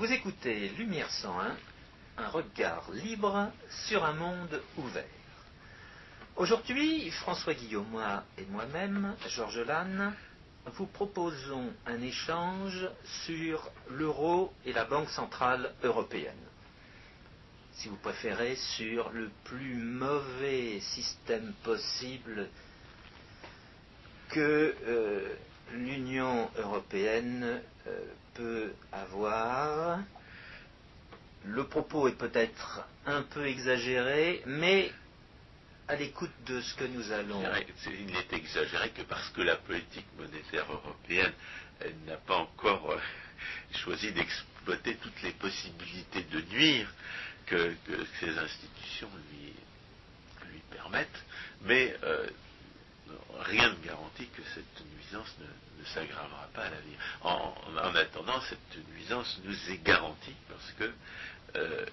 Vous écoutez Lumière 101, un regard libre sur un monde ouvert. Aujourd'hui, François Guillaume et moi-même, Georges Lannes, vous proposons un échange sur l'euro et la Banque Centrale Européenne. Si vous préférez, sur le plus mauvais système possible que euh, l'Union européenne euh, peut avoir. Le propos est peut-être un peu exagéré, mais à l'écoute de ce que nous allons. Il n'est exagéré que parce que la politique monétaire européenne n'a pas encore euh, choisi d'exploiter toutes les possibilités de nuire que, ces institutions lui, permettent, mais euh, rien ne garantit que cette nuisance ne, s'aggravera pas à l'avenir. En, attendant, cette nuisance nous est garantie parce que euh,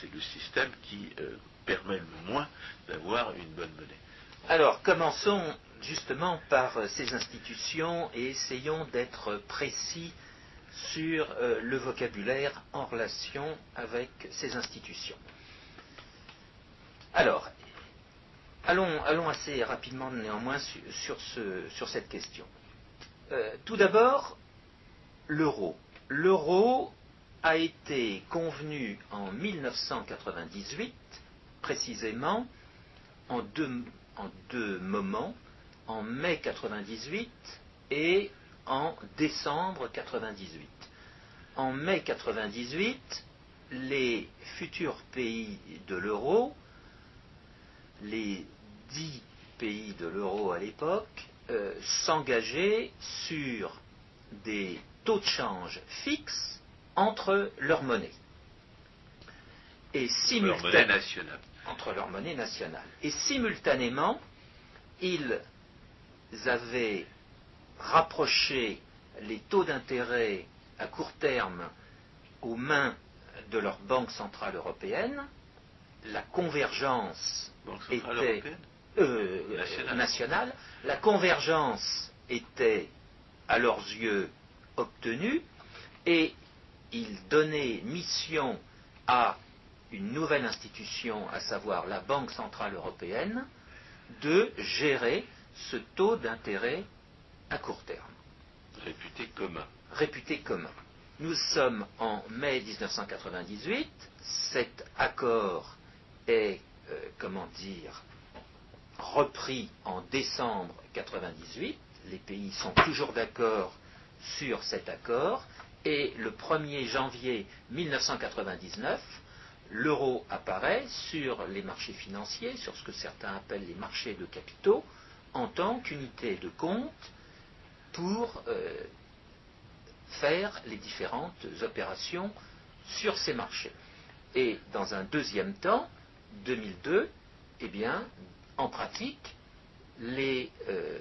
c'est le système qui euh, permet le moins d'avoir une bonne monnaie. Alors, commençons justement par euh, ces institutions et essayons d'être précis sur le vocabulaire en relation avec ces institutions. Alors, Allons, assez rapidement néanmoins sur, cette question. Euh, tout d'abord, l'euro. L'euro a été convenu en 1998, précisément en deux, en deux moments, en mai 1998 et en décembre 1998. En mai 1998, les futurs pays de l'euro les dix pays de l'euro à l'époque euh, s'engageaient sur des taux de change fixes entre leurs monnaies. Et simultanément, entre leur monnaie nationale. Et simultanément, ils avaient rapproché les taux d'intérêt à court terme aux mains de leur banque centrale européenne, la convergence était euh, nationale. La convergence était, à leurs yeux, obtenue et ils donnaient mission à une nouvelle institution, à savoir la Banque Centrale Européenne, de gérer ce taux d'intérêt à court terme. Réputé commun. Réputé commun. Nous sommes en mai 1998, cet accord est euh, comment dire, repris en décembre 1998. Les pays sont toujours d'accord sur cet accord. Et le 1er janvier 1999, l'euro apparaît sur les marchés financiers, sur ce que certains appellent les marchés de capitaux, en tant qu'unité de compte pour euh, faire les différentes opérations sur ces marchés. Et dans un deuxième temps, 2002, eh bien, en pratique, les euh,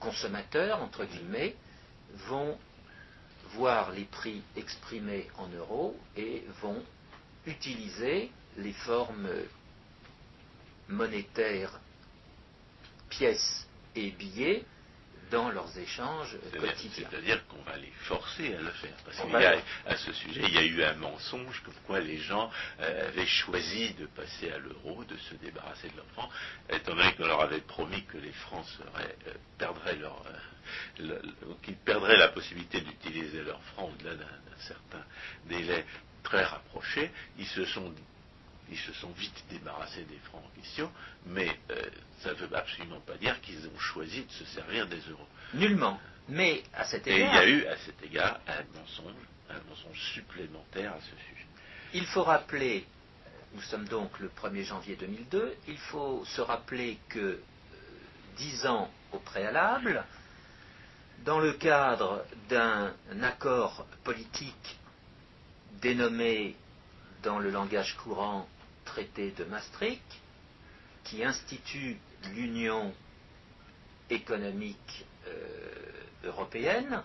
consommateurs, entre guillemets, vont voir les prix exprimés en euros et vont utiliser les formes monétaires pièces et billets dans leurs échanges quotidiens. C'est-à-dire qu'on va les forcer à le faire. Parce qu'à ce sujet, il y a eu un mensonge comme quoi les gens euh, avaient choisi de passer à l'euro, de se débarrasser de leurs francs, étant donné qu'on leur avait promis que les francs euh, perdraient leur... Euh, qu'ils perdraient la possibilité d'utiliser leurs francs au-delà d'un certain délai très rapproché, ils se sont ils se sont vite débarrassés des francs en question, mais euh, ça ne veut absolument pas dire qu'ils ont choisi de se servir des euros. Nullement. Mais à cet égard. Et il y a eu à cet égard un mensonge, un mensonge supplémentaire à ce sujet. Il faut rappeler, nous sommes donc le 1er janvier 2002, il faut se rappeler que euh, dix ans au préalable, dans le cadre d'un accord politique dénommé dans le langage courant traité de Maastricht, qui institue l'Union économique euh, européenne,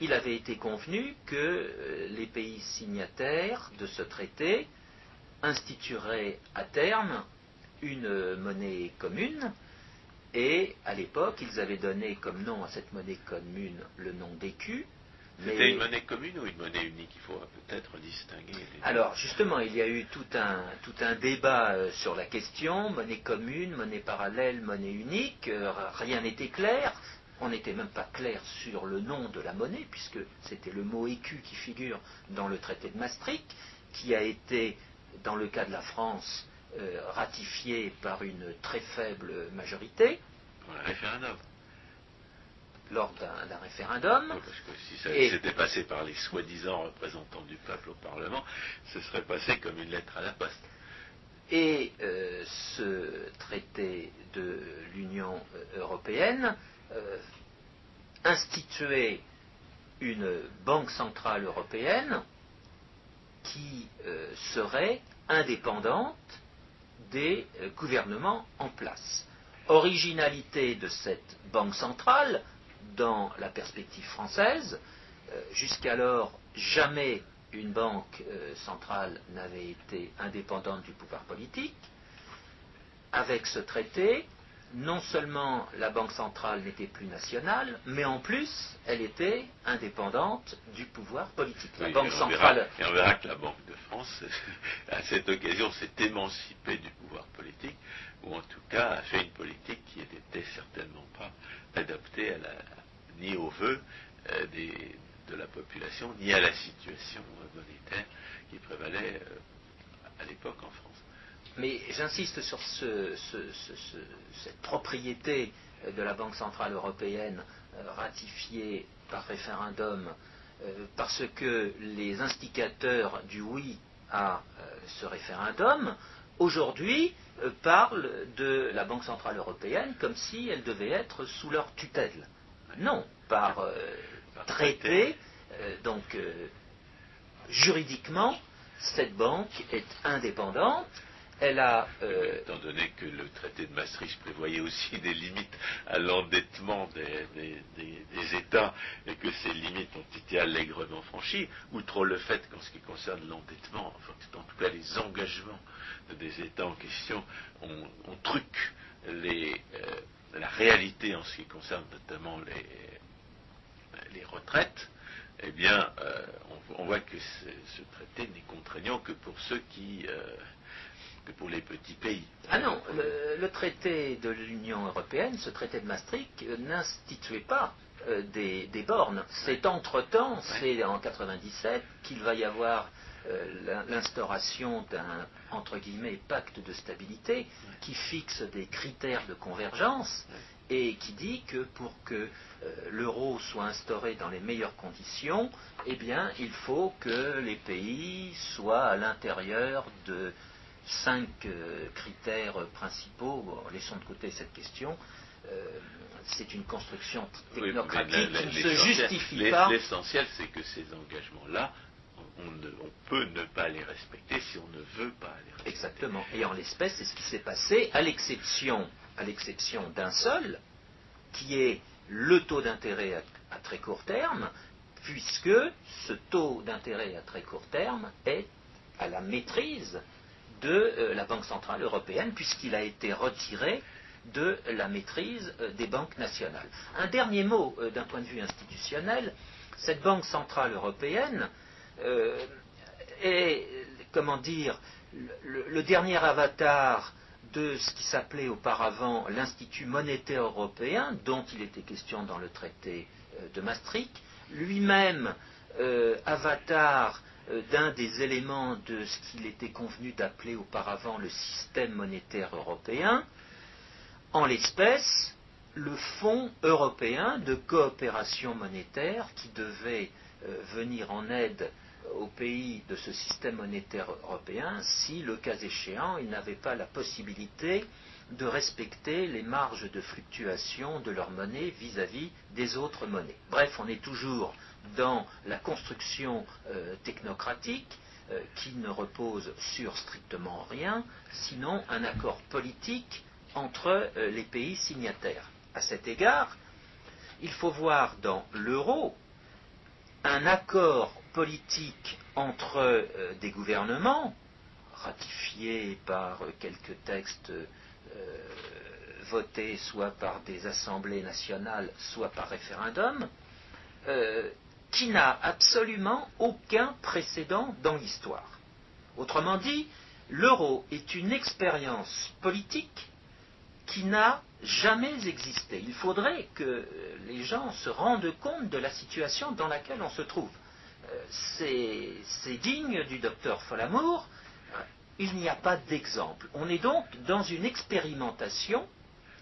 il avait été convenu que euh, les pays signataires de ce traité institueraient à terme une monnaie commune, et à l'époque, ils avaient donné comme nom à cette monnaie commune le nom d'écu. C'était une monnaie commune ou une monnaie unique? Il faut distinguer les Alors justement, il y a eu tout un, tout un débat euh, sur la question, monnaie commune, monnaie parallèle, monnaie unique, euh, rien n'était clair. On n'était même pas clair sur le nom de la monnaie, puisque c'était le mot écu qui figure dans le traité de Maastricht, qui a été, dans le cas de la France, euh, ratifié par une très faible majorité. Pour le référendum. Lors d'un référendum. Oui, parce que si ça s'était passé par les soi-disant représentants du peuple au Parlement, ce serait passé comme une lettre à la poste. Et euh, ce traité de l'Union euh, européenne euh, instituait une banque centrale européenne qui euh, serait indépendante des gouvernements en place. Originalité de cette banque centrale dans la perspective française, euh, jusqu'alors jamais une banque euh, centrale n'avait été indépendante du pouvoir politique. Avec ce traité, non seulement la banque centrale n'était plus nationale, mais en plus, elle était indépendante du pouvoir politique. La Oui, banque et centrale, verra- et on verra que la Banque de France, à cette occasion, s'est émancipée du pouvoir politique, ou en tout cas a fait une politique qui n'était certainement pas adaptée à la- ni aux voeux euh, de la population, ni à la situation monétaire qui prévalait euh, à l'époque en France. Mais j'insiste sur ce- ce- ce- ce- cette propriété euh, de la Banque Centrale Européenne ratifiée par référendum parce que les instigateurs du oui à ce référendum, aujourd'hui, parlent de la Banque Centrale Européenne comme si elle devait être sous leur tutelle. Non, par euh, traité, euh, donc euh, juridiquement, cette banque est indépendante. Elle a Étant donné que le traité de Maastricht prévoyait aussi des limites à l'endettement des, des- des- des États et que ces limites ont été allègrement franchies, outre le fait qu'en ce qui concerne l'endettement, enfin, en tout cas les engagements des États en question, on, on truque les, la réalité en ce qui concerne notamment les, les retraites, eh bien, euh, on, on voit que ce, ce traité n'est contraignant que pour ceux qui, euh, que pour les petits pays. Ah non, le, le traité de l'Union européenne, ce traité de Maastricht, euh, n'instituait pas euh, des, des bornes. C'est entre-temps, c'est en 97, qu'il va y avoir l'instauration d'un, entre guillemets, pacte de stabilité qui fixe des critères de convergence et qui dit que pour que euh, l'euro soit instauré dans les meilleures conditions, eh bien, il faut que les pays soient à l'intérieur de cinq euh, critères principaux. Bon, laissons de côté cette question. Euh, c'est une construction Oui, technocratique la- la- qui ne se justifie pas. L'essentiel, c'est que ces engagements-là, on, peut ne pas les respecter si on ne veut pas les respecter. Exactement. Et en l'espèce, c'est ce qui s'est passé, à l'exception, d'un seul, qui est le taux d'intérêt à, à très court terme, puisque ce taux d'intérêt à très court terme est à la maîtrise de euh, la Banque centrale européenne, puisqu'il a été retiré de la maîtrise euh, des banques nationales. Un dernier mot euh, d'un point de vue institutionnel, cette Banque centrale européenne euh, est, comment dire, le, dernier avatar de ce qui s'appelait auparavant l'Institut monétaire européen, dont il était question dans le traité euh, de Maastricht, lui-même euh, avatar euh, d'un des éléments de ce qu'il était convenu d'appeler auparavant le système monétaire européen, en l'espèce, le Fonds européen de coopération monétaire qui devait euh, venir en aide aux pays de ce système monétaire européen si, le cas échéant, ils n'avaient pas la possibilité de respecter les marges de fluctuation de leur monnaie vis-à-vis des autres monnaies. Bref, on est toujours dans la construction euh, technocratique euh, qui ne repose sur strictement rien, sinon un accord politique entre euh, les pays signataires. À cet égard, il faut voir dans l'euro un accord politique entre euh, des gouvernements, ratifiés par quelques textes euh, votés soit par des assemblées nationales, soit par référendum, euh, qui n'a absolument aucun précédent dans l'histoire. Autrement dit, l'euro est une expérience politique qui n'a jamais existé. Il faudrait que les gens se rendent compte de la situation dans laquelle on se trouve. Euh, c'est digne du docteur Folamour. Il n'y a pas d'exemple. On est donc dans une expérimentation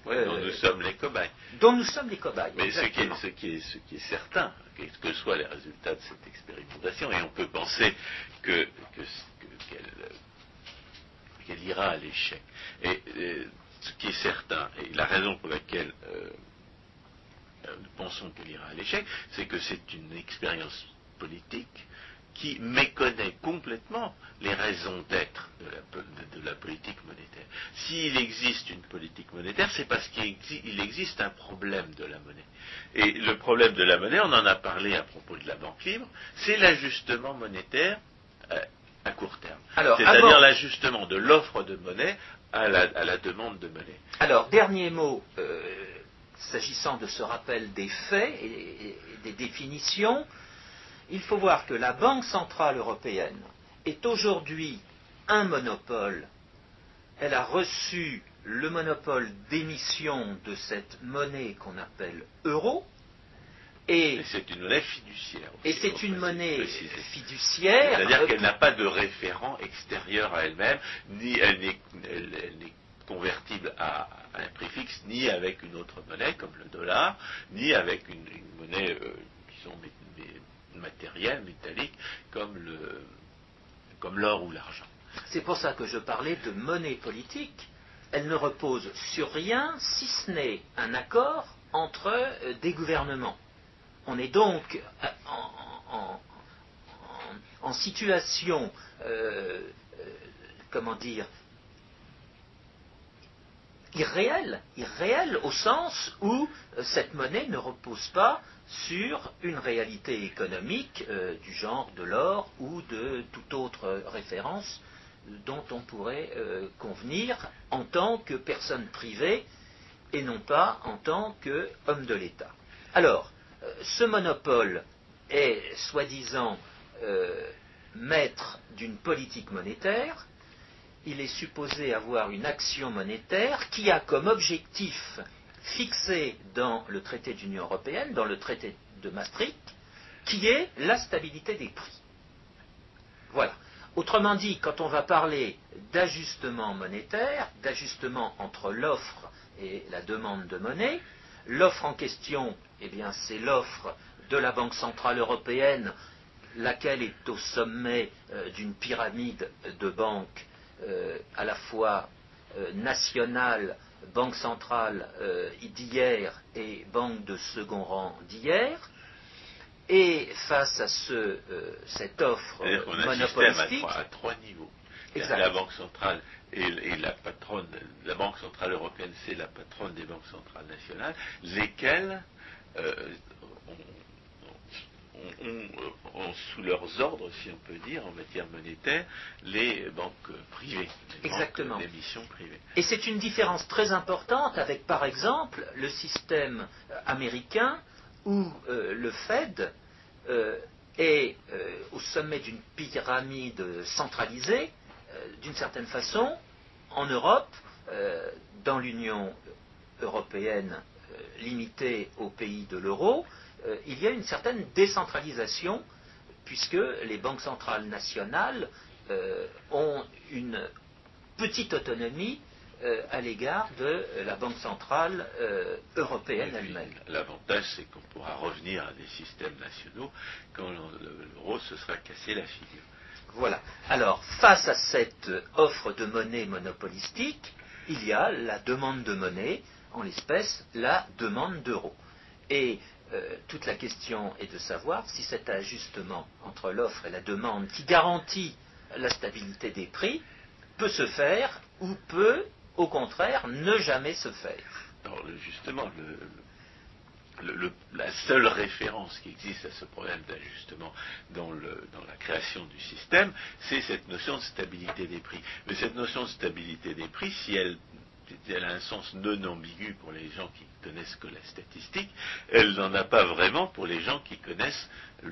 dont nous euh, sommes les cobayes. Dont nous sommes les cobayes. Mais ce qui, est, ce, qui est, ce qui, est, certain, quels que soient les résultats de cette expérimentation, et on peut penser que, qu'elle, ira à l'échec. Et, ce qui est certain, et la raison pour laquelle euh, euh, nous pensons qu'elle ira à l'échec, c'est que c'est une expérience politique qui méconnaît complètement les raisons d'être de la, politique monétaire. S'il existe une politique monétaire, c'est parce qu'il existe un problème de la monnaie. Et le problème de la monnaie, on en a parlé à propos de la banque libre, c'est l'ajustement monétaire euh, à court terme. C'est-à-dire l'ajustement de l'offre de monnaie à la, demande de monnaie. Alors, dernier mot, euh, s'agissant de ce rappel des faits et des définitions, il faut voir que la Banque centrale européenne est aujourd'hui un monopole. Elle a reçu le monopole d'émission de cette monnaie qu'on appelle euro. Et, c'est une monnaie fiduciaire. et c'est une monnaie fiduciaire. C'est-à-dire qu'elle n'a pas de référent extérieur à elle-même, ni elle n'est convertible à, un prix fixe, ni avec une autre monnaie comme le dollar, ni avec une, monnaie, euh, disons, matériel, métallique, comme le, comme l'or ou l'argent. C'est pour ça que je parlais de monnaie politique. Elle ne repose sur rien si ce n'est un accord entre euh, des gouvernements. On est donc euh, en, situation, euh, comment dire, irréelle, irréelle au sens où cette monnaie ne repose pas sur une réalité économique euh, du genre de l'or ou de toute autre référence dont on pourrait euh, convenir en tant que personne privée et non pas en tant qu'homme de l'État. Alors, euh, ce monopole est soi-disant maître d'une politique monétaire, il est supposé avoir une action monétaire qui a comme objectif fixé dans le traité d'Union européenne, dans le traité de Maastricht, qui est la stabilité des prix. Voilà. Autrement dit, quand on va parler d'ajustement monétaire, d'ajustement entre l'offre et la demande de monnaie, l'offre en question, eh bien, c'est l'offre de la Banque centrale européenne, laquelle est au sommet euh, d'une pyramide de banques euh, à la fois euh, nationales, banque centrale euh, d'hier et banque de second rang d'hier. Et face à ce, euh, cette offre monopolistique, à, trois niveaux. La banque centrale et, la patronne, la banque centrale européenne, c'est la patronne des banques centrales nationales, lesquelles euh, ont, sous leurs ordres, si on peut dire, en matière monétaire, les banques privées, les Exactement. banques d'émission privées. Et c'est une différence très importante avec, par exemple, le système américain où euh, le Fed euh, est euh, au sommet d'une pyramide centralisée, d'une certaine façon, en Europe, dans l'Union européenne limitée aux pays de l'euro, euh, il y a une certaine décentralisation, puisque les banques centrales nationales euh, ont une petite autonomie euh, à l'égard de la Banque centrale européenne elle-même. L'avantage, c'est qu'on pourra revenir à des systèmes nationaux quand l'euro se sera cassé la figure. Voilà. Alors, face à cette offre de monnaie monopolistique, il y a la demande de monnaie, en l'espèce la demande d'euros. Et euh, toute la question est de savoir si cet ajustement entre l'offre et la demande qui garantit la stabilité des prix peut se faire ou peut, au contraire, ne jamais se faire. justement, la seule référence qui existe à ce problème d'ajustement dans, dans, la création du système, c'est cette notion de stabilité des prix. Mais cette notion de stabilité des prix, si elle elle a un sens non ambigu pour les gens qui connaissent que la statistique, elle n'en a pas vraiment pour les gens qui connaissent la,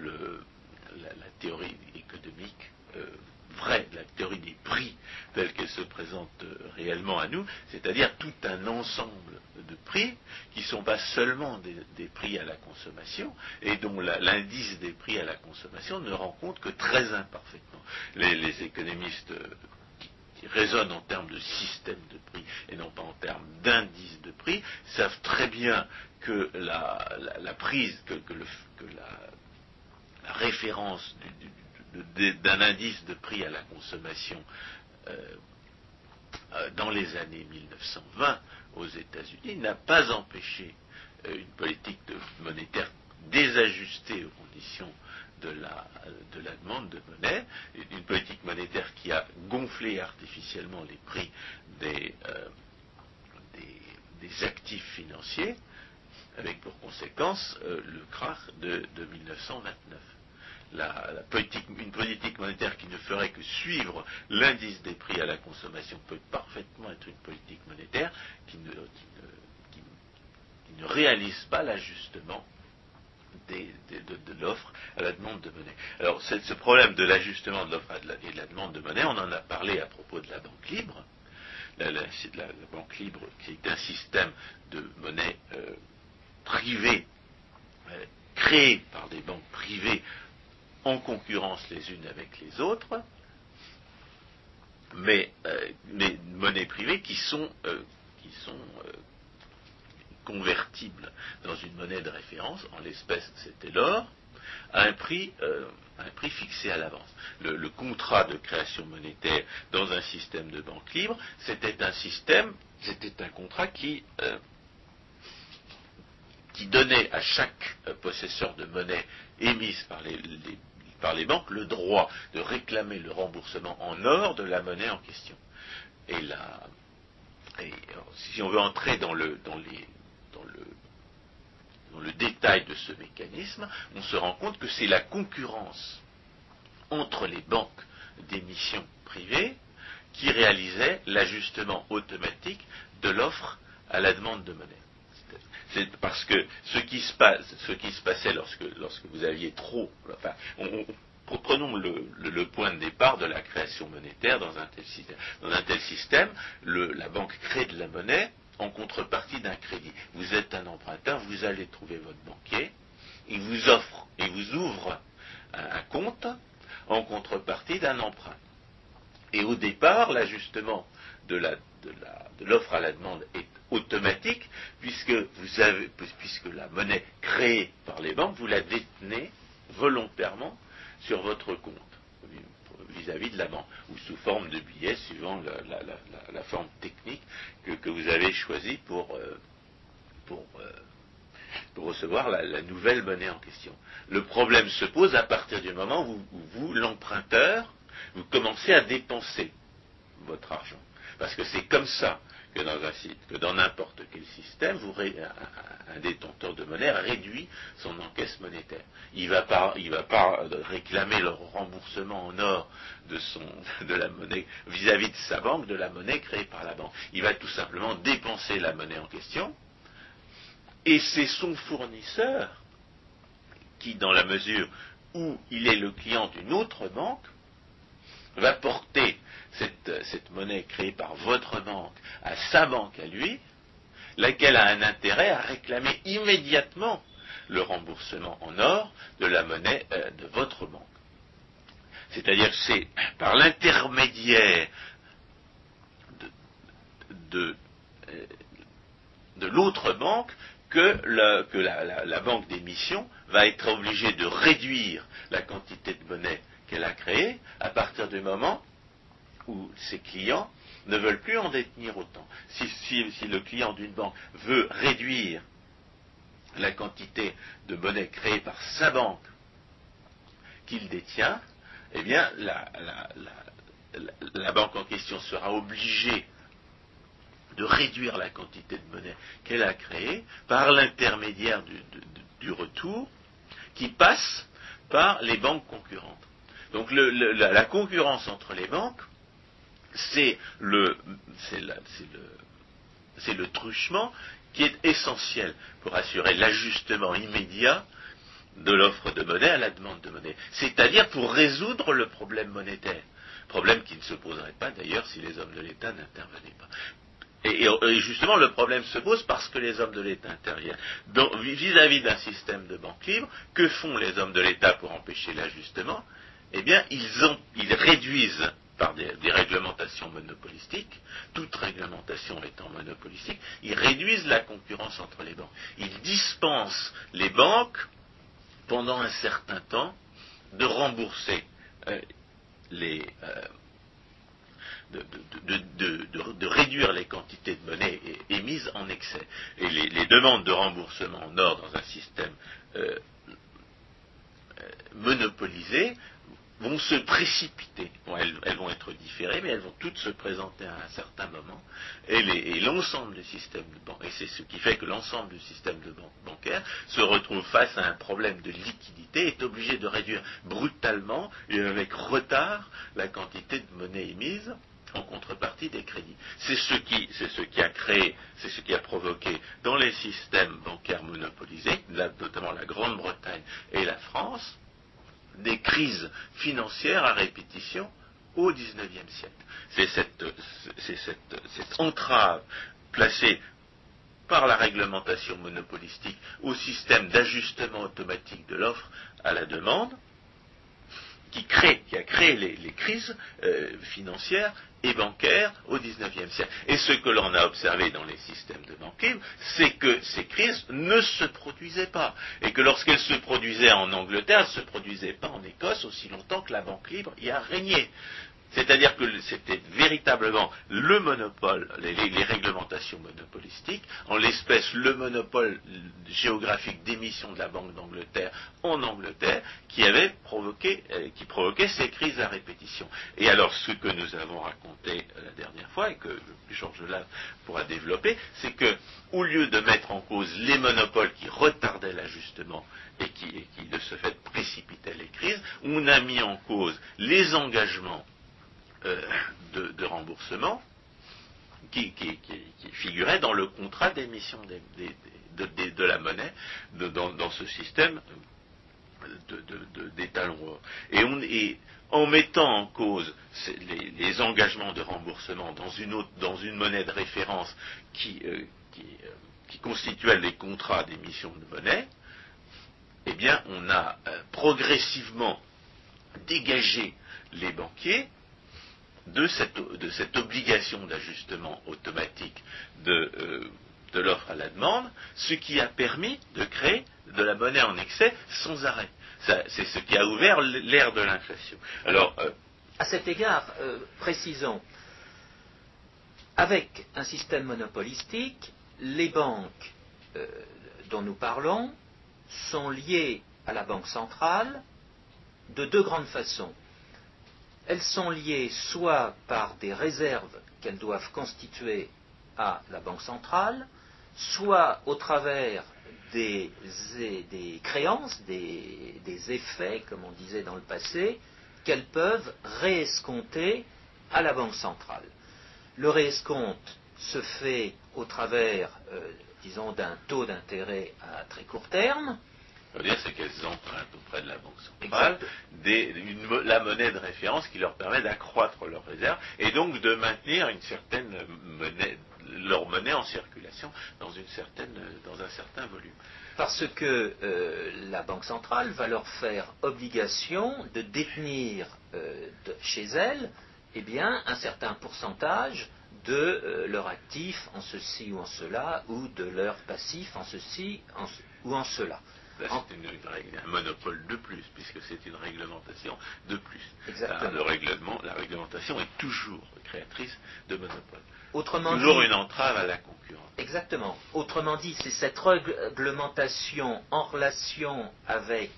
théorie économique euh, vraie, la théorie des prix telle qu'elle se présente euh, réellement à nous, c'est-à-dire tout un ensemble de prix qui ne sont pas seulement des, prix à la consommation et dont l'indice des prix à la consommation ne rend compte que très imparfaitement. Les, économistes euh, qui raisonnent en termes de système de prix et non pas en termes d'indice de prix, savent très bien que la, prise, que, la, référence d'un indice de prix à la consommation euh, euh, dans les années 1920 aux États-Unis n'a pas empêché euh, une politique monétaire désajustée aux conditions de la, de la, demande de monnaie, une politique monétaire qui a gonflé artificiellement les prix des, des, actifs financiers, avec pour conséquence le krach de, de 1929 une politique monétaire qui ne ferait que suivre l'indice des prix à la consommation peut parfaitement être une politique monétaire qui ne, réalise pas l'ajustement de, l'offre à la demande de monnaie. Alors ce problème de l'ajustement de l'offre et de la demande de monnaie, on en a parlé à propos de la banque libre. La, banque libre qui est un système de monnaie euh, privée, euh, créé par des banques privées en concurrence les unes avec les autres, mais, euh, monnaies privées qui sont, euh, qui sont euh, convertibles dans une monnaie de référence, en l'espèce c'était l'or, à un prix, un prix fixé à l'avance. Le, contrat de création monétaire dans un système de banque libre, c'était un système, c'était un contrat qui, qui donnait à chaque possesseur de monnaie émise par les, par les banques le droit de réclamer le remboursement en or de la monnaie en question. Et, là, si on veut entrer dans le, dans, les, dans le détail de ce mécanisme, on se rend compte que c'est la concurrence entre les banques d'émission privées qui réalisait l'ajustement automatique de l'offre à la demande de monnaie. C'est parce que ce qui se, passait lorsque, vous aviez trop, enfin, prenons le, point de départ de la création monétaire dans un tel système. Dans un tel système, la banque crée de la monnaie en contrepartie d'un crédit. Vous êtes un emprunteur, vous allez trouver votre banquier, il vous offre, il vous ouvre un compte en contrepartie d'un emprunt. Et au départ, l'ajustement de l'offre à la demande est automatique, puisque, vous avez, puisque la monnaie créée par les banques, vous la détenez volontairement sur votre compte vis-à-vis ou sous forme de billets, suivant la, forme technique que, vous avez choisie pour, euh, euh, recevoir la, nouvelle monnaie en question. Le problème se pose à partir du moment où vous l'emprunteur, vous commencez à dépenser votre argent. Parce que c'est comme ça que dans un que dans n'importe quel système, un, détenteur de monnaie réduit son encaisse monétaire. Il ne va pas, va pas réclamer le remboursement en or de son, de la monnaie vis-à-vis de sa banque, de la monnaie créée par la banque. Il va tout simplement dépenser la monnaie en question, et c'est son fournisseur qui, dans la mesure où il est le client d'une autre banque, va porter cette, monnaie créée par votre banque à sa banque à lui, laquelle a un intérêt à réclamer immédiatement le remboursement en or de la monnaie euh, de votre banque. C'est-à-dire que c'est par l'intermédiaire de, euh, l'autre banque que, la banque d'émission va être obligée de réduire la quantité de monnaie qu'elle a créée à partir du moment où ses clients ne veulent plus en détenir autant. Si, le client d'une banque veut réduire la quantité de monnaie créée par sa banque qu'il détient, eh bien, la, banque en question sera obligée de réduire la quantité de monnaie qu'elle a créée par l'intermédiaire du, retour qui passe par les banques concurrentes. Donc la, concurrence entre les banques c'est le, truchement qui est essentiel pour assurer l'ajustement immédiat de l'offre de monnaie à la demande de monnaie, c'est-à-dire pour résoudre le problème monétaire, problème qui ne se poserait pas d'ailleurs si les hommes de l'État n'intervenaient pas. Et, justement, le problème se pose parce que les hommes de l'État interviennent. Vis-à-vis d'un système de banque libre, que font les hommes de l'État pour empêcher l'ajustement? Eh bien, ils, réduisent par des, réglementations monopolistiques, toute réglementation étant monopolistique, ils réduisent la concurrence entre les banques. Ils dispensent les banques pendant un certain temps de rembourser euh, les, euh, de, réduire les quantités de monnaie émises en excès. Et les, demandes de remboursement en or dans un système euh, monopolisé vont se précipiter. elles, vont être différées, mais elles vont toutes se présenter à un certain moment. Et, l'ensemble du système de banque, et c'est ce qui fait que l'ensemble du système de banque bancaire se retrouve face à un problème de liquidité, est obligé de réduire brutalement et avec retard la quantité de monnaie émise en contrepartie des crédits. C'est ce qui, a créé, c'est ce qui a provoqué dans les systèmes bancaires monopolisés, notamment la Grande-Bretagne et la France, crises financières à répétition au XIXe siècle. C'est cette, cette, entrave placée par la réglementation monopolistique au système d'ajustement automatique de l'offre à la demande, qui, a créé les, crises euh, financières et bancaires au XIXe siècle. Et ce que l'on a observé dans les systèmes de banque c'est que ces crises ne se produisaient pas. Et que lorsqu'elles se produisaient en Angleterre, elles ne se produisaient pas en Écosse aussi longtemps que la banque libre y a régné. C'est-à-dire que c'était véritablement le monopole, les, réglementations monopolistiques, en l'espèce le monopole géographique d'émission de la Banque d'Angleterre en Angleterre, qui avait provoqué, euh, qui provoquait ces crises à répétition. Et alors ce que nous avons raconté euh, la dernière fois, et que Georges Lave pourra développer, c'est que au lieu de mettre en cause les monopoles qui retardaient l'ajustement et qui, et qui de ce fait précipitaient les crises, on a mis en cause les engagements euh, de, remboursement qui, figurait dans le contrat d'émission de, la monnaie dans, ce système d'étalons. Et, et en mettant en cause les, engagements de remboursement dans une, monnaie de référence qui, euh, euh, qui, constituait les contrats d'émission de monnaie, eh bien, on a progressivement dégagé les banquiers de cette, obligation d'ajustement automatique euh, de, l'offre à la demande, ce qui a permis de créer de la monnaie en excès sans arrêt. C'est ce qui a ouvert l'ère de l'inflation. Alors, euh, à cet égard, euh, précisons, avec un système monopolistique, les banques dont nous parlons sont liées à la Banque centrale de deux grandes façons elles sont liées soit par des réserves qu'elles doivent constituer à la Banque centrale, soit au travers des, créances, des, effets, comme on disait dans le passé, qu'elles peuvent réescompter à la Banque centrale. Le réescompte se fait au travers, euh, disons, d'un taux d'intérêt à très court terme, dire c'est qu'elles empruntent auprès de la Banque centrale la monnaie de référence qui leur permet d'accroître leurs réserves et donc de maintenir une certaine monnaie, leur monnaie en circulation dans, une certaine, dans un certain volume. Parce que euh, la Banque centrale va leur faire obligation de détenir euh, chez elle eh bien, un certain pourcentage de euh, leur actif en ceci ou en cela, ou de leur passif en ceci ou en cela c'est un monopole de plus, puisque c'est une réglementation de plus. Exactement. Le règlement, la réglementation est toujours créatrice de monopole. Autrement toujours une entrave à la concurrence. Exactement. Autrement dit, c'est cette réglementation en relation avec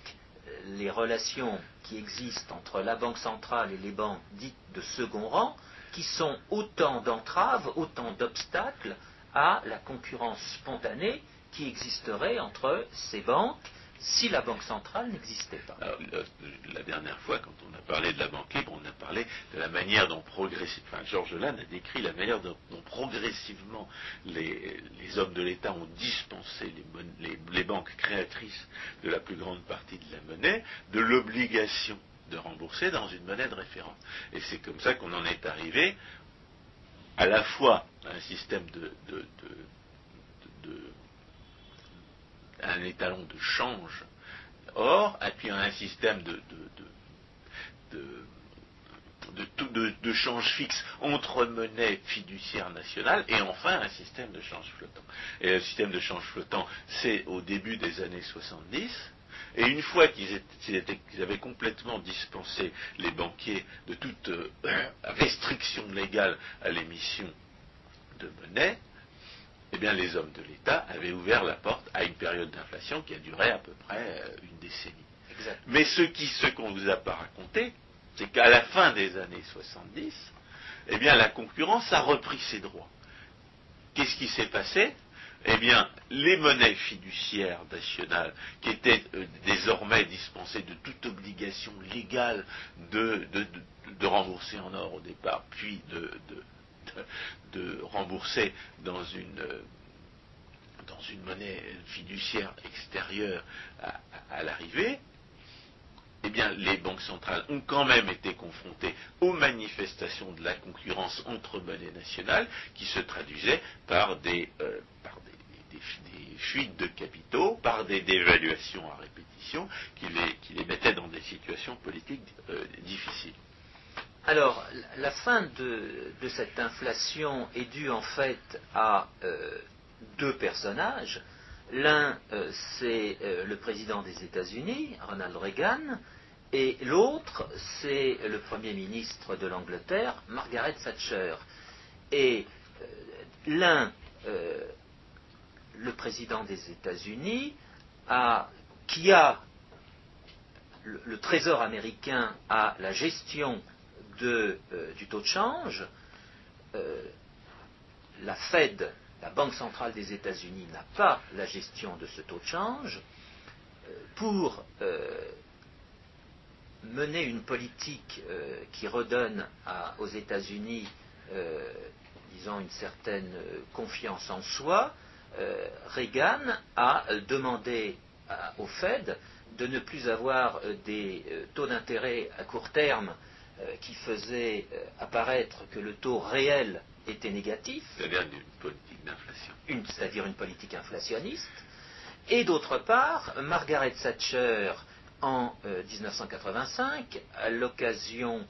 les relations qui existent entre la Banque centrale et les banques dites de second rang, qui sont autant d'entraves, autant d'obstacles à la concurrence spontanée qui existerait entre ces banques si la Banque centrale n'existait pas. la dernière fois, quand on a parlé de la Banque libre, on a parler de la manière dont progressivement, enfin, Georges Lannes a décrit la manière dont, progressivement les, hommes de l'État ont dispensé les, banques créatrices de la plus grande partie de la monnaie de l'obligation de rembourser dans une monnaie de référence. Et c'est comme ça qu'on en est arrivé à la fois à un système de un étalon de change or, puis un système de, de, de, change fixe entre monnaie fiduciaire nationale et enfin un système de change flottant. Et le système de change flottant, c'est au début des années 70. Et une fois qu'ils avaient complètement dispensé les banquiers de toute euh, restriction légale à l'émission de monnaie, eh bien, les hommes de l'État avaient ouvert la porte à une période d'inflation qui a duré à peu près euh, une décennie. Mais ce qui, ce qu'on vous a pas raconté, c'est qu'à la fin des années 70, eh bien, la concurrence a repris ses droits. Qu'est-ce qui s'est passé? Eh bien, les monnaies fiduciaires nationales, qui étaient euh, désormais dispensées de toute obligation légale de, de, rembourser en or au départ, puis de, de rembourser dans une, monnaie fiduciaire extérieure à, l'arrivée, eh les banques centrales ont quand même été confrontées aux manifestations de la concurrence entre monnaies nationales qui se traduisaient par des, euh, fuites de capitaux, par des dévaluations à répétition qui les, qui les mettaient dans des situations politiques euh, difficiles. Alors, la fin de, cette inflation est due en fait à euh, deux personnages. L'un, euh, c'est euh, le président des États-Unis, Ronald Reagan, et l'autre, c'est le Premier ministre de l'Angleterre, Margaret Thatcher. Et l'un, le président des États-Unis, qui a le, Trésor américain a la gestion euh, du taux de change, euh, la Fed, la Banque centrale des États-Unis, n'a pas la gestion de ce taux de change. Euh, pour mener une politique qui redonne aux États-Unis, disons, une certaine confiance en soi, Reagan a demandé au Fed de ne plus avoir des taux d'intérêt à court terme qui faisait euh, apparaître que le taux réel était négatif. C'est-à-dire une politique d'inflation. C'est-à-dire une politique inflationniste. Et d'autre part, Margaret Thatcher, en 1985, euh, à l'occasion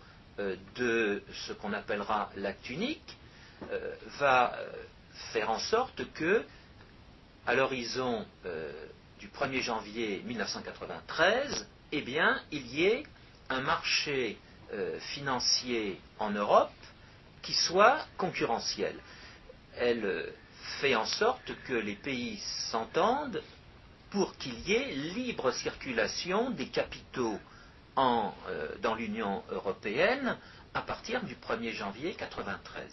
de ce qu'on appellera l'acte unique, va faire en sorte que, à l'horizon du 1er janvier 1993, eh bien, il y ait un marché euh, financier en Europe qui soit concurrentiel. Elle euh, fait en sorte que les pays s'entendent pour qu'il y ait libre circulation des capitaux euh, dans l'Union européenne à partir du 1er janvier 1993.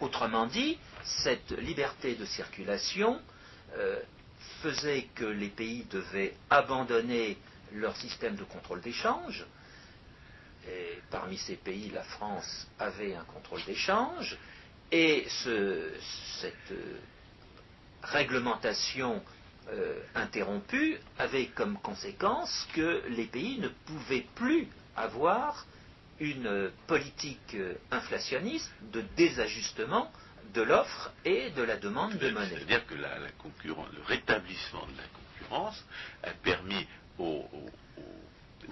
Autrement dit, cette liberté de circulation faisait que les pays devaient abandonner leur système de contrôle d'échange, parmi ces pays, la France avait un contrôle d'échange, et cette euh, réglementation euh, interrompue avait comme conséquence que les pays ne pouvaient plus avoir une politique euh, inflationniste de désajustement de l'offre et de la demande de monnaie. C'est-à-dire que la, le rétablissement de la concurrence a permis aux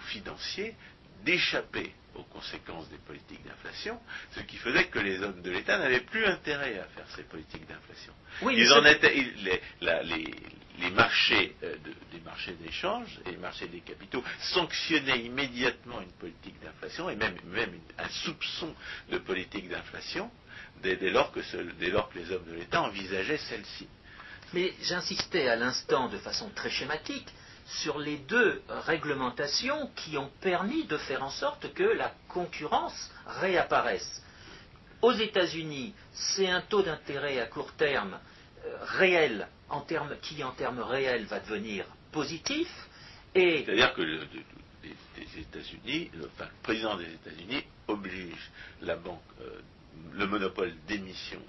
financiers d'échapper aux conséquences des politiques d'inflation, ce qui faisait que les hommes de l'État n'avaient plus intérêt à faire ces politiques d'inflation. ils en étaient, les, marchés euh, des marchés d'échange et les marchés des capitaux sanctionnaient immédiatement une politique d'inflation et même, même un soupçon de politique d'inflation dès, lors que dès lors que les hommes de l'État envisageaient celle-ci. Mais j'insistais à l'instant de façon très schématique sur les deux réglementations qui ont permis de faire en sorte que la concurrence réapparaisse. Aux États-Unis, c'est un taux d'intérêt à court terme euh, réel, en qui en termes réels va devenir positif. C'est-à-dire que les, États-Unis, le, président des États-Unis oblige la banque, le monopole d'émission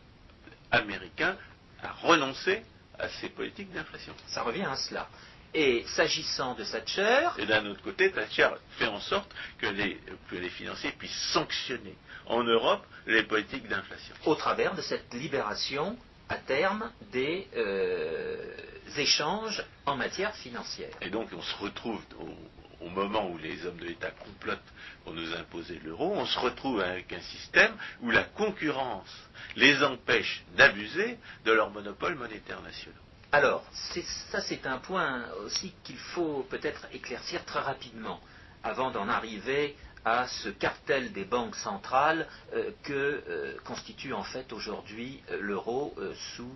américain a renoncé à ses politiques d'inflation. Ça revient à cela. Et s'agissant de Thatcher. Et d'un autre côté, Thatcher fait en sorte que les, que les financiers puissent sanctionner en Europe les politiques d'inflation. Au travers de cette libération à terme des euh, échanges en matière financière. Et donc on se retrouve au, au moment où les hommes de l'État complotent pour nous imposer l'euro, on se retrouve avec un système où la concurrence les empêche d'abuser de leur monopole monétaire national. Alors, ça c'est un point aussi qu'il faut peut-être éclaircir très rapidement avant d'en arriver à ce cartel des banques centrales euh, que euh, constitue en fait aujourd'hui euh, l'euro sous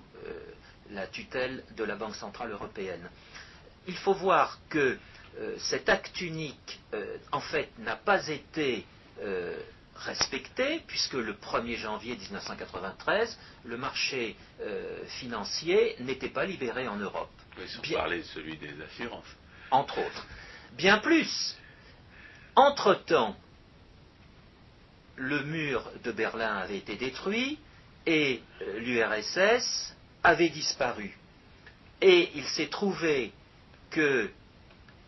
la tutelle de la Banque centrale européenne. Il faut voir que cet acte unique en fait n'a pas été respecté, puisque le 1er janvier 1993, le marché euh, financier n'était pas libéré en Europe. parler de celui des assurances. Entre autres. Bien plus, entre-temps, le mur de Berlin avait été détruit et euh, l'URSS avait disparu. Et il s'est trouvé que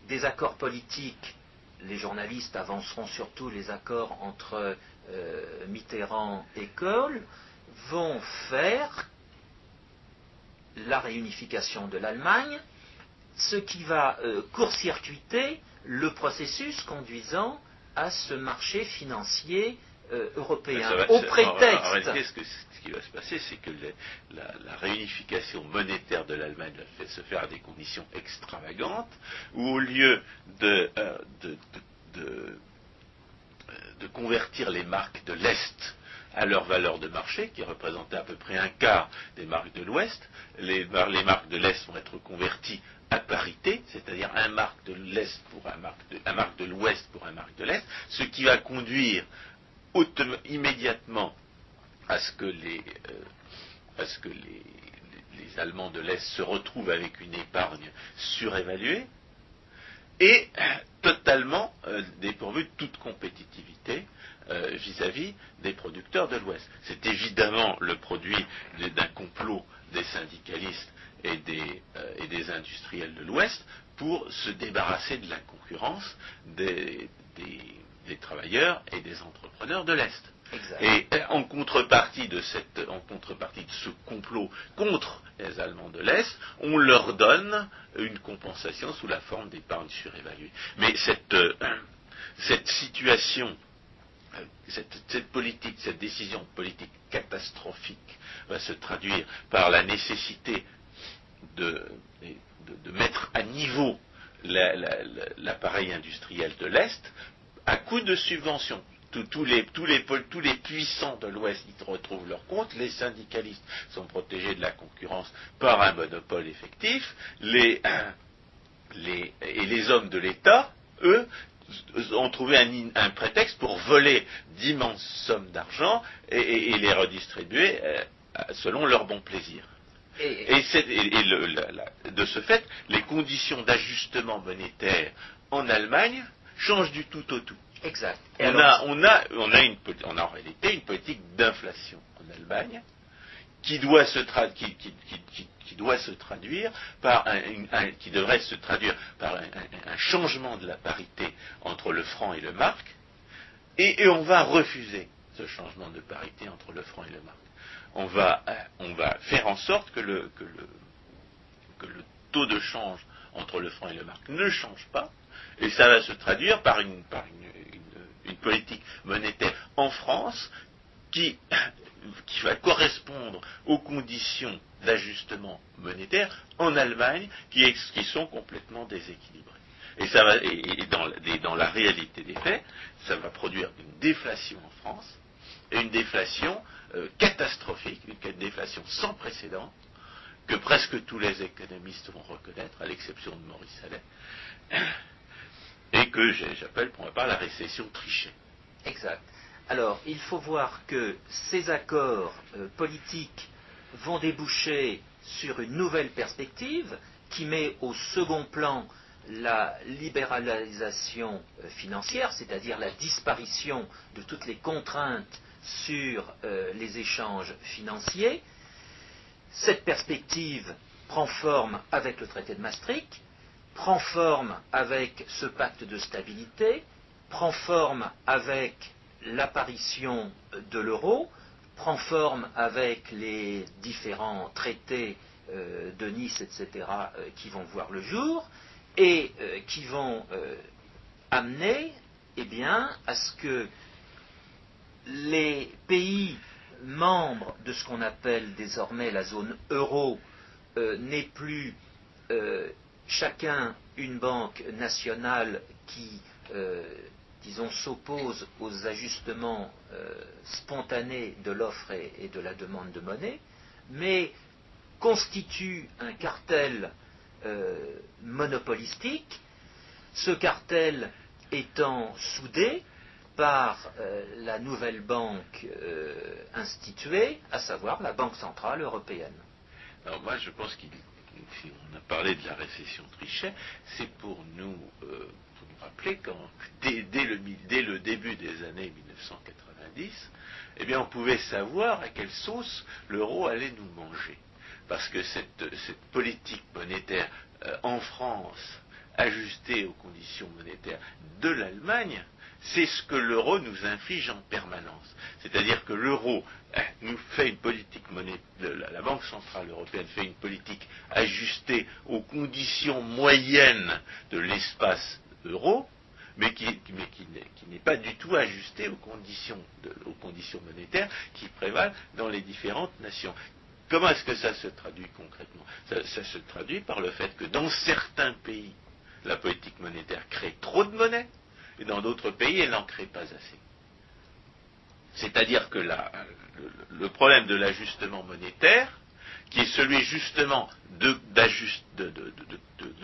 des accords politiques les journalistes avanceront surtout les accords entre euh, Mitterrand et Kohl, vont faire la réunification de l'Allemagne, ce qui va euh, court-circuiter le processus conduisant à ce marché financier euh, européen. au prétexte. ce, qui va se passer, c'est que la, réunification monétaire de l'Allemagne va se faire à des conditions extravagantes, où au lieu de, euh, de, de, convertir les marques de l'Est à leur valeur de marché, qui représentait à peu près un quart des marques de l'Ouest, les, les marques de l'Est vont être converties à parité, c'est-à-dire un marque de l'Est pour un marque de, un marque de l'Ouest pour un marque de l'Est, ce qui va conduire immédiatement à ce que les, euh, que les, Allemands de l'Est se retrouvent avec une épargne surévaluée et totalement euh, dépourvue de toute compétitivité euh, vis-à-vis des producteurs de l'Ouest. C'est évidemment le produit d'un complot des syndicalistes et des, et des industriels de l'Ouest pour se débarrasser de la concurrence des travailleurs et des entrepreneurs de l'Est. Et en contrepartie, de cette, en contrepartie de ce complot contre les Allemands de l'Est, on leur donne une compensation sous la forme d'épargne surévaluée. Mais cette, euh, cette situation, euh, cette, cette, politique, cette décision politique catastrophique va se traduire par la nécessité de, de, mettre à niveau l'appareil industriel de l'Est à coup de subventions. Tous, les, puissants de l'Ouest y retrouvent leur compte, les syndicalistes sont protégés de la concurrence par un monopole effectif, et les hommes de l'État, eux, ont trouvé un, prétexte pour voler d'immenses sommes d'argent et, les redistribuer euh, selon leur bon plaisir. Et, de ce fait, les conditions d'ajustement monétaire en Allemagne change du tout au tout. Exact. on, a, on, a, on, a une, on a en réalité une politique d'inflation en Allemagne qui doit se, qui, qui, qui, doit se traduire par un, qui devrait se traduire par un, changement de la parité entre le franc et le mark, et, et, on va refuser ce changement de parité entre le franc et le mark. On va, on va faire en sorte que le, que le, que le taux de change entre le franc et le mark ne change pas, et ça va se traduire par une, politique monétaire en France qui, va correspondre aux conditions d'ajustement monétaire en Allemagne qui, sont complètement déséquilibrées. Et, ça va, et, dans, la réalité des faits, ça va produire une déflation en France, et une déflation euh, catastrophique, une déflation sans précédent, que presque tous les économistes vont reconnaître, à l'exception de Maurice Allais et que j'appelle pour ma part la récession trichée. Exact. Alors, il faut voir que ces accords euh, politiques vont déboucher sur une nouvelle perspective qui met au second plan la libéralisation euh, financière, c'est-à-dire la disparition de toutes les contraintes sur les échanges financiers. Cette perspective prend forme avec le traité de Maastricht, prend forme avec ce pacte de stabilité, prend forme avec l'apparition de l'euro, prend forme avec les différents traités euh, de Nice, etc., euh, qui vont voir le jour et euh, qui vont amener eh bien, à ce que les pays membres de ce qu'on appelle désormais la zone euro n'aient plus chacun une banque nationale qui disons, s'oppose aux ajustements euh, spontanés de l'offre et, de la demande de monnaie, mais constitue un cartel euh, monopolistique, ce cartel étant soudé par euh, la nouvelle banque instituée, à savoir la Banque Centrale Européenne. Moi je pense qu'il si on a parlé de la récession Trichet, c'est pour nous rappeler quand, dès, le, début des années 1990, eh bien, on pouvait savoir à quelle sauce l'euro allait nous manger. Parce que cette, politique monétaire euh, en France, ajustée aux conditions monétaires de l'Allemagne, c'est ce que l'euro nous inflige en permanence. C'est-à-dire que l'euro hein, nous fait une politique monétaire, la Banque Centrale Européenne fait une politique ajustée aux conditions moyennes de l'espace euro, mais qui, n'est pas du tout ajusté aux conditions, monétaires qui prévalent dans les différentes nations. Comment est-ce que ça se traduit concrètement? Ça, se traduit par le fait que dans certains pays, la politique monétaire crée trop de monnaie, et dans d'autres pays, elle n'en crée pas assez. C'est-à-dire que le, problème de l'ajustement monétaire, qui est celui justement de,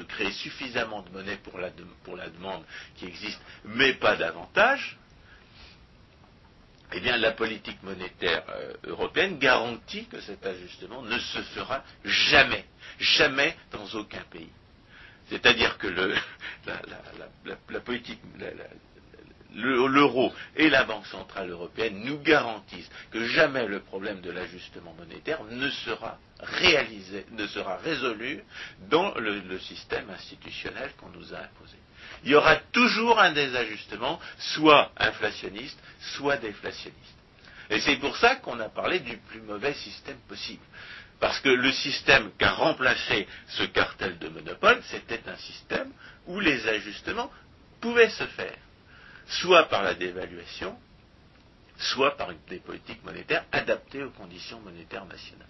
créer suffisamment de monnaie pour la, demande qui existe, mais pas davantage, eh bien la politique monétaire euh, européenne garantit que cet ajustement ne se fera jamais, jamais dans aucun pays. C'est-à-dire que la, politique, l'euro et la Banque Centrale Européenne nous garantissent que jamais le problème de l'ajustement monétaire ne sera réalisé, ne sera résolu dans le, système institutionnel qu'on nous a imposé. Il y aura toujours un désajustement, soit inflationniste, soit déflationniste. Et c'est pour ça qu'on a parlé du plus mauvais système possible. Parce que le système qu'a remplacé ce cartel de monopole, c'était un système où les ajustements pouvaient se faire soit par la dévaluation, soit par des politiques monétaires adaptées aux conditions monétaires nationales.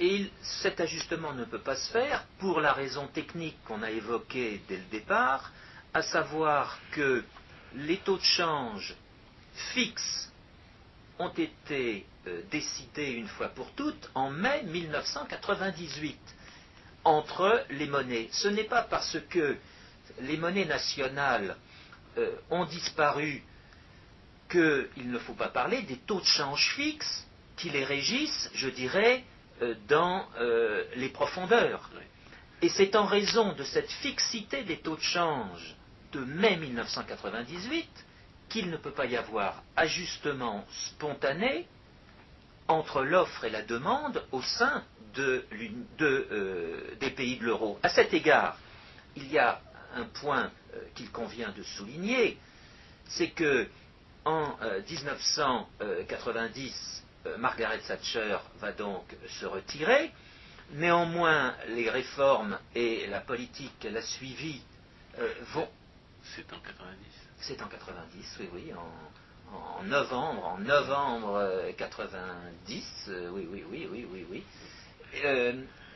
Et cet ajustement ne peut pas se faire pour la raison technique qu'on a évoquée dès le départ, à savoir que les taux de change fixes ont été euh, décidés une fois pour toutes en mai 1998 entre les monnaies. Ce n'est pas parce que les monnaies nationales euh, ont disparu qu'il ne faut pas parler des taux de change fixes qui les régissent, je dirais, euh, dans euh, les profondeurs. Et c'est en raison de cette fixité des taux de change de mai 1998 qu'il ne peut pas y avoir ajustement spontané entre l'offre et la demande au sein des pays de l'euro. À cet égard, il y a un point euh, qu'il convient de souligner, c'est que en 1990, euh, euh, Margaret Thatcher va donc se retirer. Néanmoins, les réformes et la politique qu'elle a suivie vont. C'est en 90. C'est en 90, oui, oui, en, novembre, en novembre 90, oui, oui, oui, oui, oui, oui.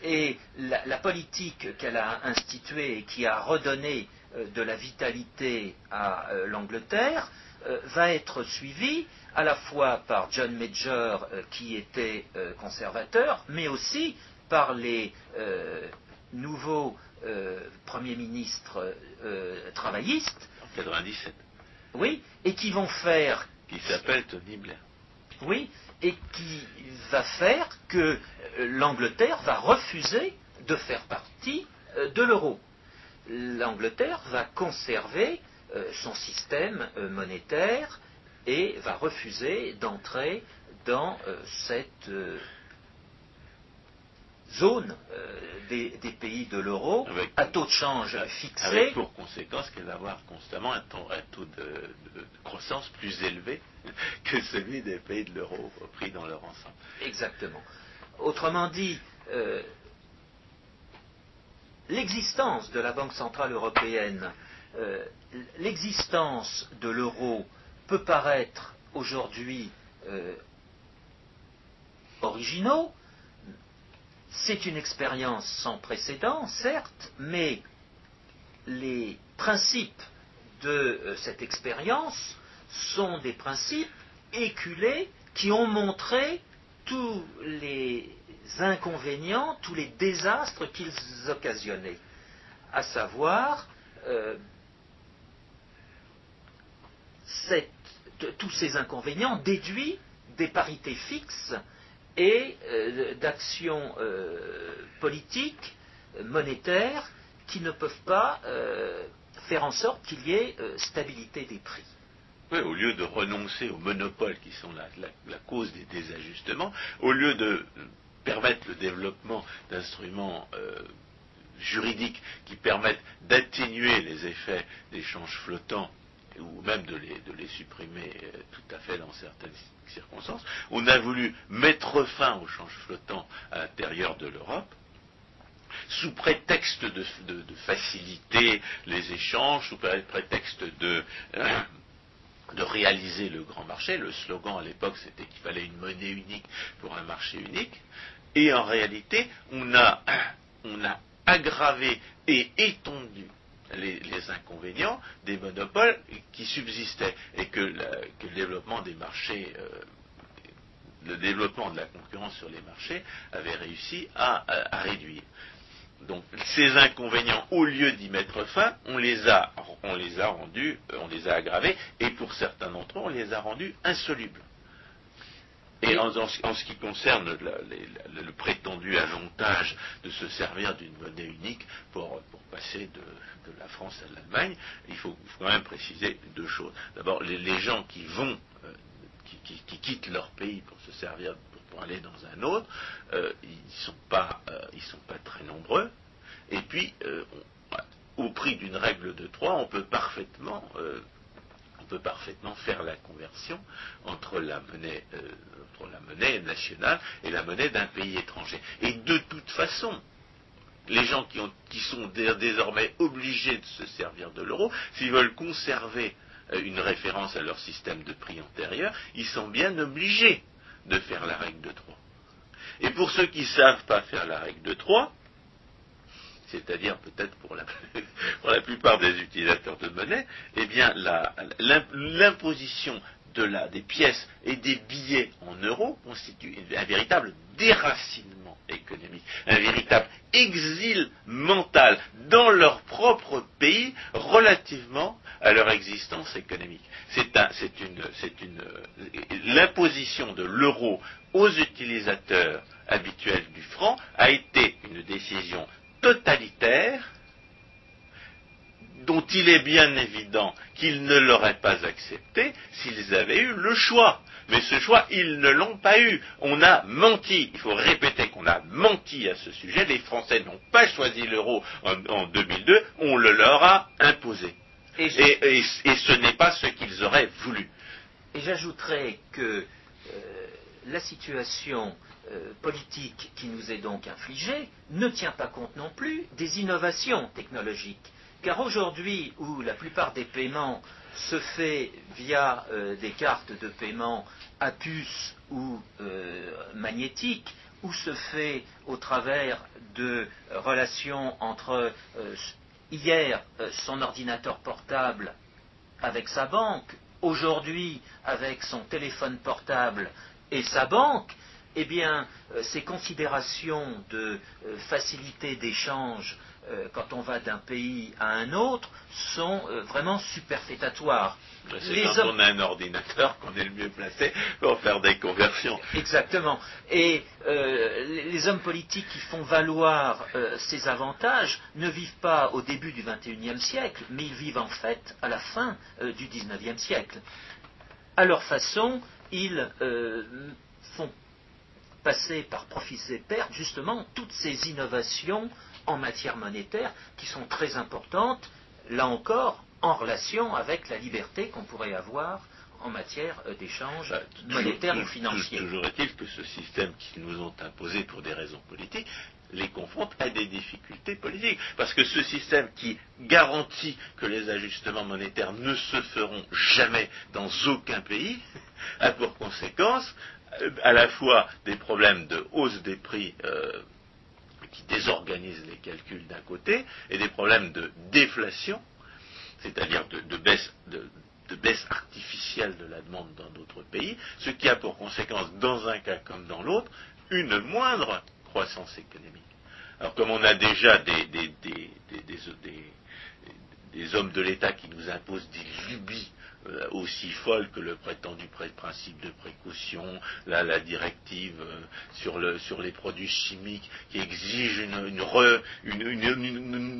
Et la, politique qu'elle a instituée et qui a redonné euh, de la vitalité à euh, l'Angleterre euh, va être suivie à la fois par John Major qui était conservateur, mais aussi par les nouveaux premiers ministres travaillistes. En 97. Oui, et qui vont faire. Qui s'appelle Tony Blair. Oui, et qui va faire que euh, l'Angleterre va refuser de faire partie euh, de l'euro. L'Angleterre va conserver euh, son système monétaire et va refuser d'entrer dans cette zone des, pays de l'euro à taux de change fixé. Avec pour conséquence qu'elle va avoir constamment un taux, de, croissance plus élevé que celui des pays de l'euro pris dans leur ensemble. Exactement. Autrement dit, l'existence de la Banque Centrale Européenne, euh, l'existence de l'euro peut paraître aujourd'hui euh, originaux. C'est une expérience sans précédent, certes, mais les principes de euh, cette expérience sont des principes éculés qui ont montré tous les inconvénients, tous les désastres qu'ils occasionnaient, à savoir euh, tous ces inconvénients déduits des parités fixes et euh, d'actions euh, politiques, monétaires, qui ne peuvent pas faire en sorte qu'il y ait stabilité des prix. Oui, au lieu de renoncer aux monopoles qui sont la cause des désajustements, au lieu de permettent le développement d'instruments euh, juridiques qui permettent d'atténuer les effets d'échanges flottants ou même de les, supprimer euh, tout à fait dans certaines circonstances. On a voulu mettre fin aux changes flottants à l'intérieur de l'Europe sous prétexte de, faciliter les échanges, sous prétexte de, euh, de réaliser le grand marché. Le slogan à l'époque, c'était qu'il fallait une monnaie unique pour un marché unique. Et en réalité, on a, aggravé et étendu les, inconvénients des monopoles qui subsistaient et que, le développement des marchés, euh, le développement de la concurrence sur les marchés avait réussi à réduire. Donc ces inconvénients, au lieu d'y mettre fin, on les a, rendus, euh, on les a aggravés, et pour certains d'entre eux, on les a rendus insolubles. Et en, ce qui concerne le, prétendu avantage de se servir d'une monnaie unique pour, passer de, la France à l'Allemagne, il faut, quand même préciser deux choses. D'abord, les, gens qui vont, euh, qui, quittent leur pays pour se servir pour aller dans un autre, euh, ils ne sont, pas, euh, sont pas très nombreux. Et puis, au prix d'une règle de trois, on peut parfaitement peut parfaitement faire la conversion entre la monnaie, entre la monnaie nationale et la monnaie d'un pays étranger. Et de toute façon, les gens qui, qui sont désormais obligés de se servir de l'euro, s'ils veulent conserver une référence à leur système de prix antérieur, ils sont bien obligés de faire la règle de 3. Et pour ceux qui ne savent pas faire la règle de 3, c'est-à-dire peut-être pour la, pour la, plupart des utilisateurs de monnaie, eh bien l'imposition de des pièces et des billets en euros constitue un véritable déracinement économique, un véritable exil mental dans leur propre pays relativement à leur existence économique. C'est l'imposition de l'euro aux utilisateurs habituels du franc a été une décision totalitaire dont il est bien évident qu'ils ne l'auraient pas accepté s'ils avaient eu le choix. Mais ce choix, ils ne l'ont pas eu. On a menti. Il faut répéter qu'on a menti à ce sujet. Les Français n'ont pas choisi l'euro en, 2002. On le leur a imposé. Et, ce n'est pas ce qu'ils auraient voulu. Et j'ajouterais que euh, la situation euh, politique qui nous est donc infligée ne tient pas compte non plus des innovations technologiques. Car aujourd'hui, où la plupart des paiements se fait via euh, des cartes de paiement à puce ou euh, magnétiques, ou se fait au travers de relations entre hier son ordinateur portable avec sa banque, aujourd'hui avec son téléphone portable et sa banque, eh bien, ces considérations de facilité d'échange euh, quand on va d'un pays à un autre, sont euh, vraiment superfétatoires. C'est quand on a un ordinateur qu'on est le mieux placé pour faire des conversions. Exactement. Et euh, les hommes politiques qui font valoir ces avantages ne vivent pas au début du XXIe siècle, mais ils vivent en fait à la fin du XIXe siècle. à leur façon, ils font passer par profit et pertes justement toutes ces innovations en matière monétaire qui sont très importantes, là encore, en relation avec la liberté qu'on pourrait avoir en matière euh, d'échange Bah, monétaire toujours- ou financier. Toujours est-il que ce système qu'ils nous ont imposé pour des raisons politiques les confronte à des difficultés politiques. Parce que ce système qui garantit que les ajustements monétaires ne se feront jamais dans aucun pays a pour conséquence à la fois des problèmes de hausse des prix euh, qui désorganisent les calculs d'un côté et des problèmes de déflation c'est-à-dire de, baisse, de, de baisse artificielle de la demande dans d'autres pays, ce qui a pour conséquence, dans un cas comme dans l'autre, une moindre croissance économique. Alors comme on a déjà des- des- hommes de l'État qui nous imposent des lubies euh, aussi folles que le prétendu pré- principe de précaution, là, la directive euh, sur, le- sur les produits chimiques qui exige une,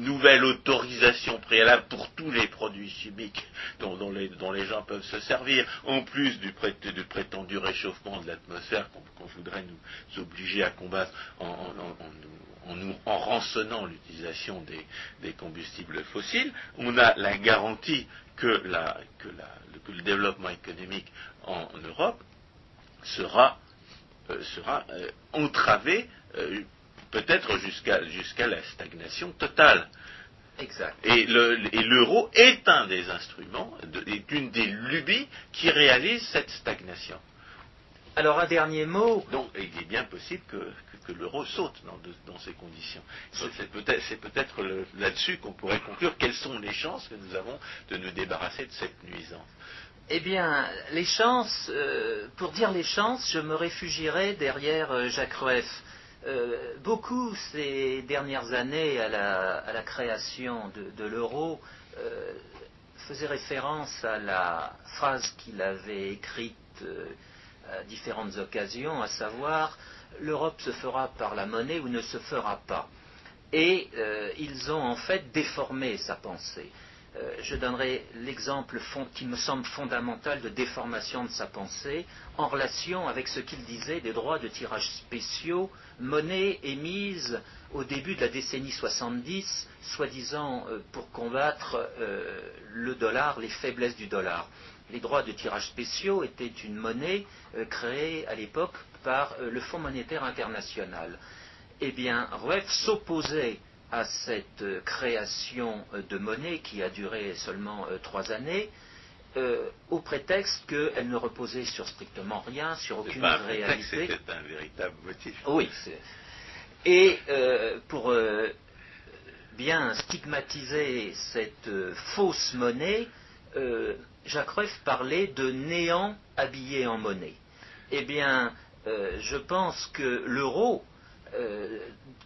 nouvelle autorisation préalable pour tous les produits chimiques dont, les, gens peuvent se servir, en plus du, pré- du prétendu réchauffement de l'atmosphère qu'on voudrait nous obliger à combattre en nous en rançonnant l'utilisation des, des combustibles fossiles, on a la garantie que, la- que la- que le développement économique en Europe sera, euh, sera euh, entravé euh, peut-être jusqu'à la stagnation totale. Exact. Et le- et l'euro est un des instruments, de- est une des lubies qui réalise cette stagnation. Alors un dernier mot. Donc il est bien possible que, que- l'euro saute dans, de- dans ces conditions. C'est peut-être, là-dessus qu'on pourrait conclure quelles sont les chances que nous avons de nous débarrasser de cette nuisance. Eh bien, les chances, euh, pour dire les chances, je me réfugierai derrière euh, Jacques Rueff. Euh, beaucoup ces dernières années à la, à la création de, de l'euro euh, faisaient référence à la phrase qu'il avait écrite euh, à différentes occasions, à savoir l'Europe se fera par la monnaie ou ne se fera pas. Et euh, ils ont en fait déformé sa pensée. Euh, je donnerai l'exemple qui me semble fondamental de déformation de sa pensée en relation avec ce qu'il disait des droits de tirage spéciaux, monnaie émise au début de la décennie 70, soi-disant euh, pour combattre le dollar, les faiblesses du dollar. Les droits de tirage spéciaux étaient une monnaie créée à l'époque par euh, le Fonds monétaire international. Eh bien, Rueff s'opposait à cette euh, création euh, de monnaie qui a duré seulement trois années, euh, au prétexte qu'elle ne reposait sur strictement rien, sur aucune pas un prétexte, réalité. c'était un véritable motif. Oui. Et euh, pour euh, bien stigmatiser cette fausse monnaie, Jacques Rueff parlait de néant habillé en monnaie. Eh bien, euh, je pense que l'euro euh,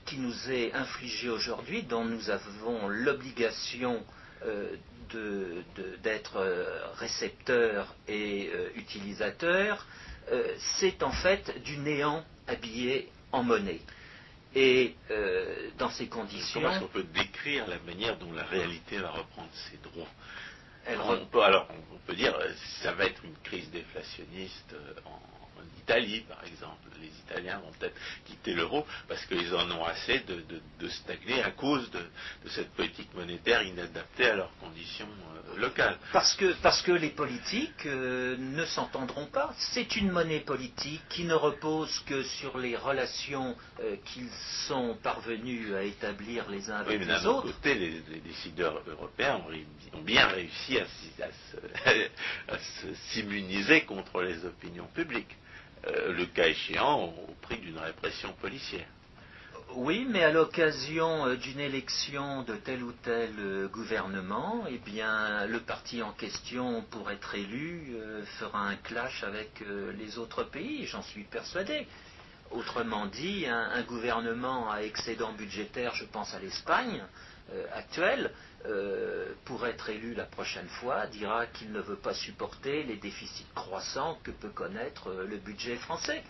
qui nous est infligé aujourd'hui, dont nous avons l'obligation euh, d'être récepteur et utilisateur, c'est en fait du néant habillé en monnaie. Et euh, dans ces conditions, Comment est-ce qu'on peut décrire la manière dont la réalité va reprendre ses droits elle on re- peut, alors, on peut dire ça va être une crise déflationniste en, en Italie, par exemple. Les Italiens vont peut-être quitter l'euro parce qu'ils en ont assez de, de- de stagner à cause de, de cette politique monétaire inadaptée à leurs conditions euh, locales. Parce que, parce que les politiques euh, ne s'entendront pas. C'est une monnaie politique qui ne repose que sur les relations euh, qu'ils sont parvenus à établir les uns Oui, avec mais d'un les autre autres. côté, les, les décideurs européens ont, bien réussi à se- s'immuniser contre les opinions publiques. Euh, le cas échéant au, prix d'une répression policière. Oui, mais à l'occasion euh, d'une élection de tel ou tel euh, gouvernement, eh bien, le parti en question, pour être élu, fera un clash avec les autres pays, j'en suis persuadé. Autrement dit, un gouvernement à excédent budgétaire, je pense à l'Espagne euh, actuelle, euh, pour être élu la prochaine fois, dira qu'il ne veut pas supporter les déficits croissants que peut connaître euh, le budget français.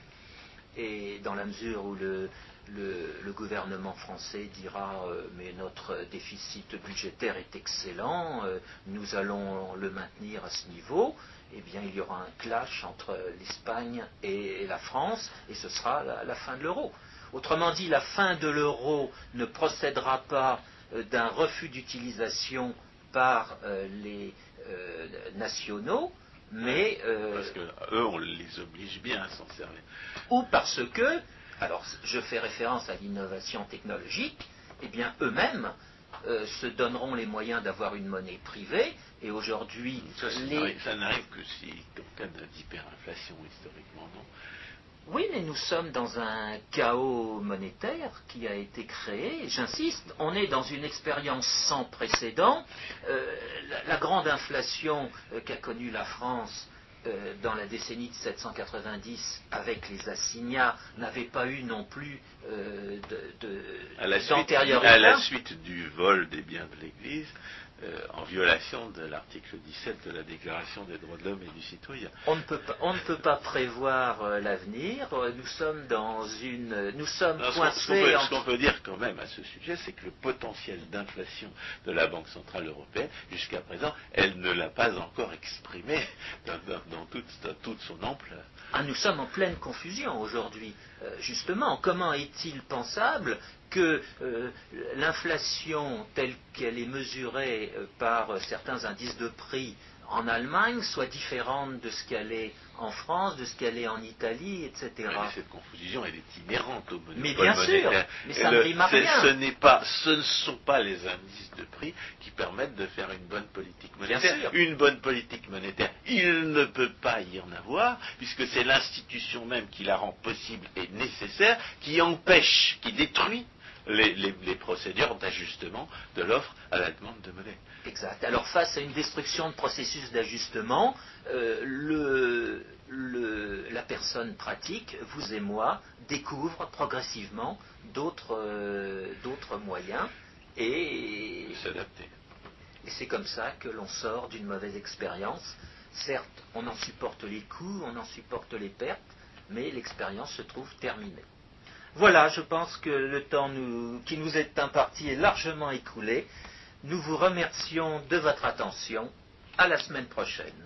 Et dans la mesure où le, le, gouvernement français dira mais notre déficit budgétaire est excellent, nous allons le maintenir à ce niveau, eh bien, il y aura un clash entre l'Espagne et la France, et ce sera la, fin de l'euro. Autrement dit, la fin de l'euro ne procédera pas d'un refus d'utilisation par euh, les euh, nationaux, mais... parce qu'eux, on les oblige bien à s'en servir. Ou parce que, alors je fais référence à l'innovation technologique, eh bien eux-mêmes se donneront les moyens d'avoir une monnaie privée, et aujourd'hui... Ça, n'arrive que si, en cas d'hyperinflation historiquement, non? Oui, mais nous sommes dans un chaos monétaire qui a été créé. J'insiste, on est dans une expérience sans précédent. Euh, la, grande inflation euh, qu'a connue la France euh, dans la décennie de 790 avec les assignats n'avait pas eu non plus d'antériorité. À la suite du vol des biens de l'Église, euh, en violation de l'article 17 de la Déclaration des droits de l'homme et du citoyen. On ne peut pas, on ne peut pas prévoir euh, l'avenir. Nous sommes dans une, nous sommes coincés. Ce qu'on peut, dire quand même à ce sujet, c'est que le potentiel d'inflation de la Banque centrale européenne, jusqu'à présent, elle ne l'a pas encore exprimé dans, toute, son ampleur. Ah, nous sommes en pleine confusion aujourd'hui. Euh, justement, comment est-il pensable que euh, l'inflation telle qu'elle est mesurée euh, par certains indices de prix en Allemagne soit différente de ce qu'elle est en France, de ce qu'elle est en Italie, etc. mais cette confusion, elle est inhérente au monopole Mais bien sûr, mais ça ne rime à rien. Ce, pas, ce ne sont pas les indices de prix qui permettent de faire une bonne politique monétaire. Une bonne politique monétaire, il ne peut pas y en avoir, puisque c'est l'institution même qui la rend possible et nécessaire, qui empêche, qui détruit les, procédures d'ajustement de l'offre à la demande de monnaie. Exact. Alors face à une destruction de processus d'ajustement, euh, la personne pratique, vous et moi, découvre progressivement d'autres euh, moyens et s'adapter. Et c'est comme ça que l'on sort d'une mauvaise expérience. Certes, on en supporte les coûts, on en supporte les pertes, mais l'expérience se trouve terminée. Voilà, je pense que le temps qui nous est imparti est largement écoulé. Nous vous remercions de votre attention. À la semaine prochaine.